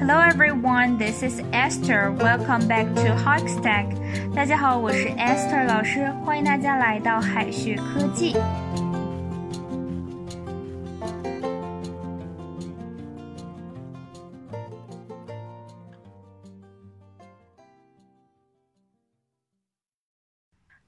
Hello everyone, this is Esther. Welcome back to Hikestack. 大家好，我是 Esther 老师，欢迎大家来到海学科技。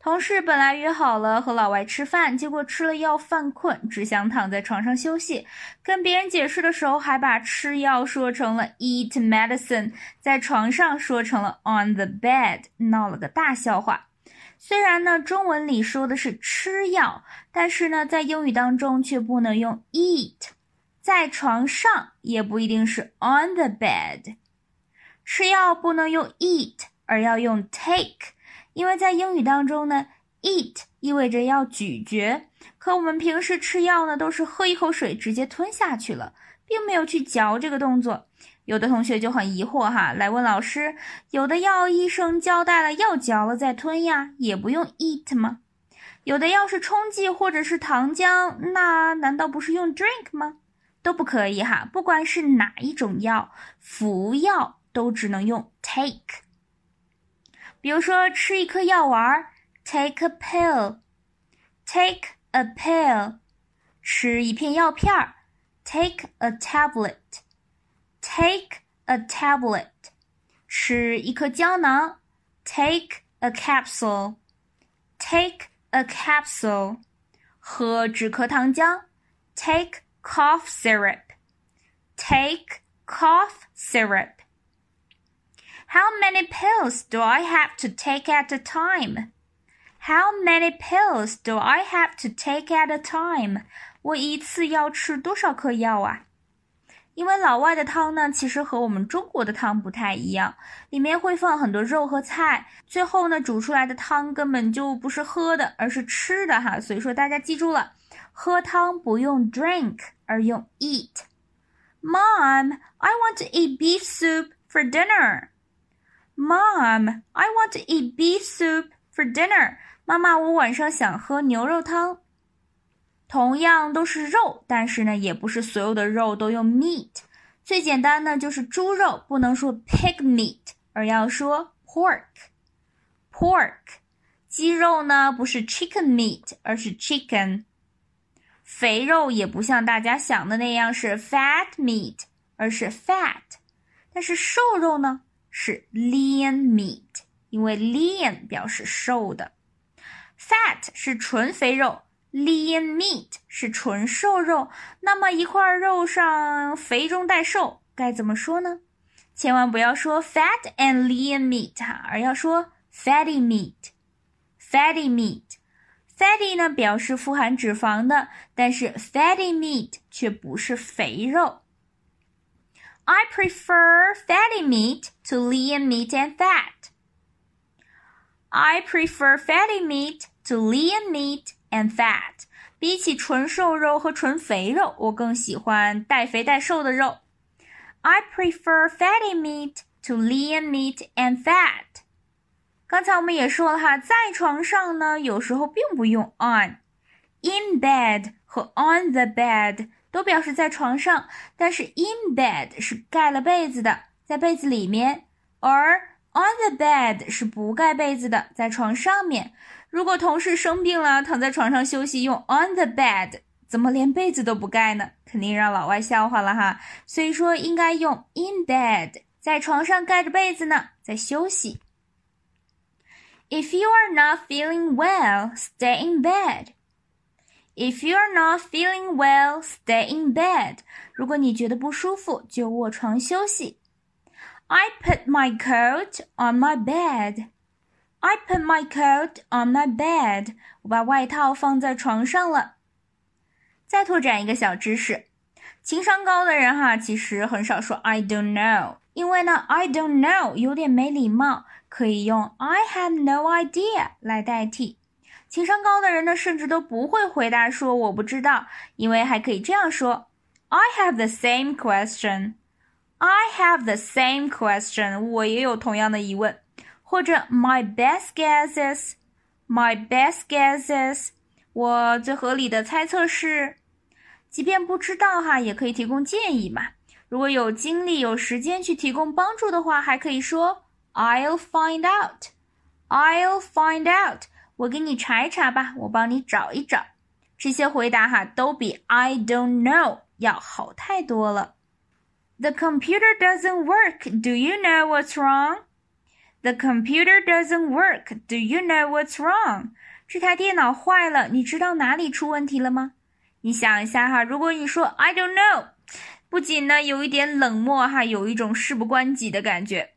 同事本来约好了和老外吃饭，结果吃了药犯困，只想躺在床上休息。跟别人解释的时候，还把吃药说成了 eat medicine，在床上说成了 on the bed，闹了个大笑话。虽然呢，中文里说的是吃药，但是呢，在英语当中却不能用 eat，在床上也不一定是 on the bed。吃药不能用 eat，而要用 take。因为在英语当中呢，eat 意味着要咀嚼，可我们平时吃药呢，都是喝一口水直接吞下去了，并没有去嚼这个动作。有的同学就很疑惑哈，来问老师：有的药医生交代了要嚼了再吞呀，也不用 eat 吗？有的药是冲剂或者是糖浆，那难道不是用 drink 吗？都不可以哈，不管是哪一种药，服药都只能用 take。比如说，吃一颗药丸，take a pill，take a pill；吃一片药片儿，take a tablet，take a tablet；吃一颗胶囊，take a capsule，take a capsule；喝止咳糖浆，take cough syrup，take cough syrup。 How many pills do I have to take at a time? How many pills do I have to take at a time? 我一次要吃多少颗药啊？因为老外的汤呢，其实和我们中国的汤不太一样，里面会放很多肉和菜，最后呢煮出来的汤根本就不是喝的，而是吃的哈。所以说大家记住了，喝汤不用 drink，而用 eat。Mom, I want to eat beef soup for dinner. Mom, I want to eat beef soup for dinner. 妈妈，我晚上想喝牛肉汤。同样都是肉，但是呢，也不是所有的肉都用 meat。最简单呢，就是猪肉不能说 pig meat，而要说 pork。pork。鸡肉呢，不是 chicken meat，而是 chicken。肥肉也不像大家想的那样是 fat meat，而是 fat。但是瘦肉呢？ 是 lean meat，因为 lean 表示瘦的，fat 是纯肥肉，lean meat 是纯瘦肉。那么一块肉上肥中带瘦，该怎么说呢？千万不要说 fat and lean meat 哈，而要说 fatty meat，fatty meat，fatty 呢表示富含脂肪的，但是 fatty meat 却不是肥肉。I prefer fatty meat to lean meat and fat. I prefer fatty meat to lean meat and fat. 比起纯瘦肉和纯肥肉，我更喜欢带肥带瘦的肉。I prefer fatty meat to lean meat and fat. 刚才我们也说了哈，在床上呢，有时候并不用 on。In bed 和 on the bed 都表示在床上，但是 in bed 是盖了被子的，在被子里面，而 on the bed 是不盖被子的，在床上面。如果同事生病了，躺在床上休息，用 on the bed，怎么连被子都不盖呢？肯定让老外笑话了哈。所以说应该用 in bed，在床上盖着被子呢，在休息。If you are not feeling well, stay in bed. If you're not feeling well, stay in bed. 如果你觉得不舒服，就卧床休息。I put my coat on my bed. I put my coat on my bed. 我把外套放在床上了。再拓展一个小知识，情商高的人哈，其实很少说 I don't know，因为呢 I don't know 有点没礼貌，可以用 I have no idea 来代替。 情商高的人呢，甚至都不会回答说我不知道，因为还可以这样说：I have the same question. I have the same question. 我也有同样的疑问。或者 My best guesses. My best guesses. 我最合理的猜测是，即便不知道哈，也可以提供建议嘛。如果有精力、有时间去提供帮助的话，还可以说 "I'll find out." I'll find out. 我给你查一查吧，我帮你找一找。这些回答哈都比 I don't know 要好太多了。The computer doesn't work. Do you know what's wrong? The computer doesn't work. Do you know what's wrong? 这台电脑坏了，你知道哪里出问题了吗？你想一下哈，如果你说 I don't know，不仅呢有一点冷漠哈，有一种事不关己的感觉。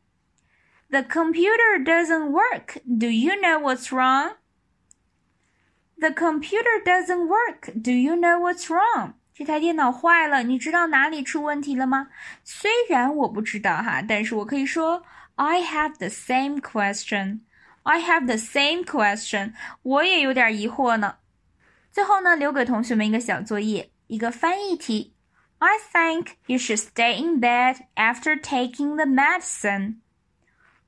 The computer doesn't work. Do you know what's wrong? The computer doesn't work. Do you know what's wrong? 这台电脑坏了，你知道哪里出问题了吗？虽然我不知道哈，但是我可以说 I have the same question. I have the same question. 我也有点疑惑呢。最后呢，留给同学们一个小作业，一个翻译题。I think you should stay in bed after taking the medicine.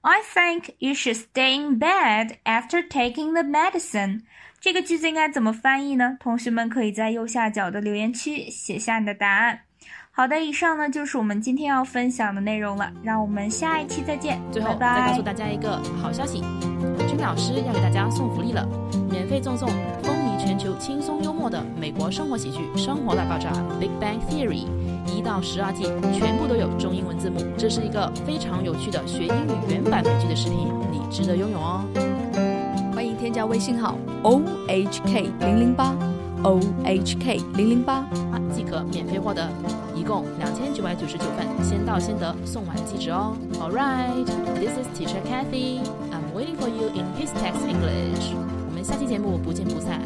I think you should stay in bed after taking the medicine. 这个句子应该怎么翻译呢？同学们可以在右下角的留言区写下你的答案。好的，以上呢就是我们今天要分享的内容了，让我们下一期再见。最后再告诉大家一个好消息，君老师要给大家送福利了，免费赠送风靡全球、轻松幽默的美国生活喜剧《生活大爆炸》（Big Bang Theory） 一到十二季，全部都有中英文字幕。这是一个非常有趣的学英语原版美剧的视频，你值得拥有哦。添加微信号 o h k 零零八 o h k 零零八即可免费获得，一共两千九百九十九份，先到先得，送完即止哦。All right, this is Teacher Kathy. I'm waiting for you in His Text English. 我们下期节目不见不散。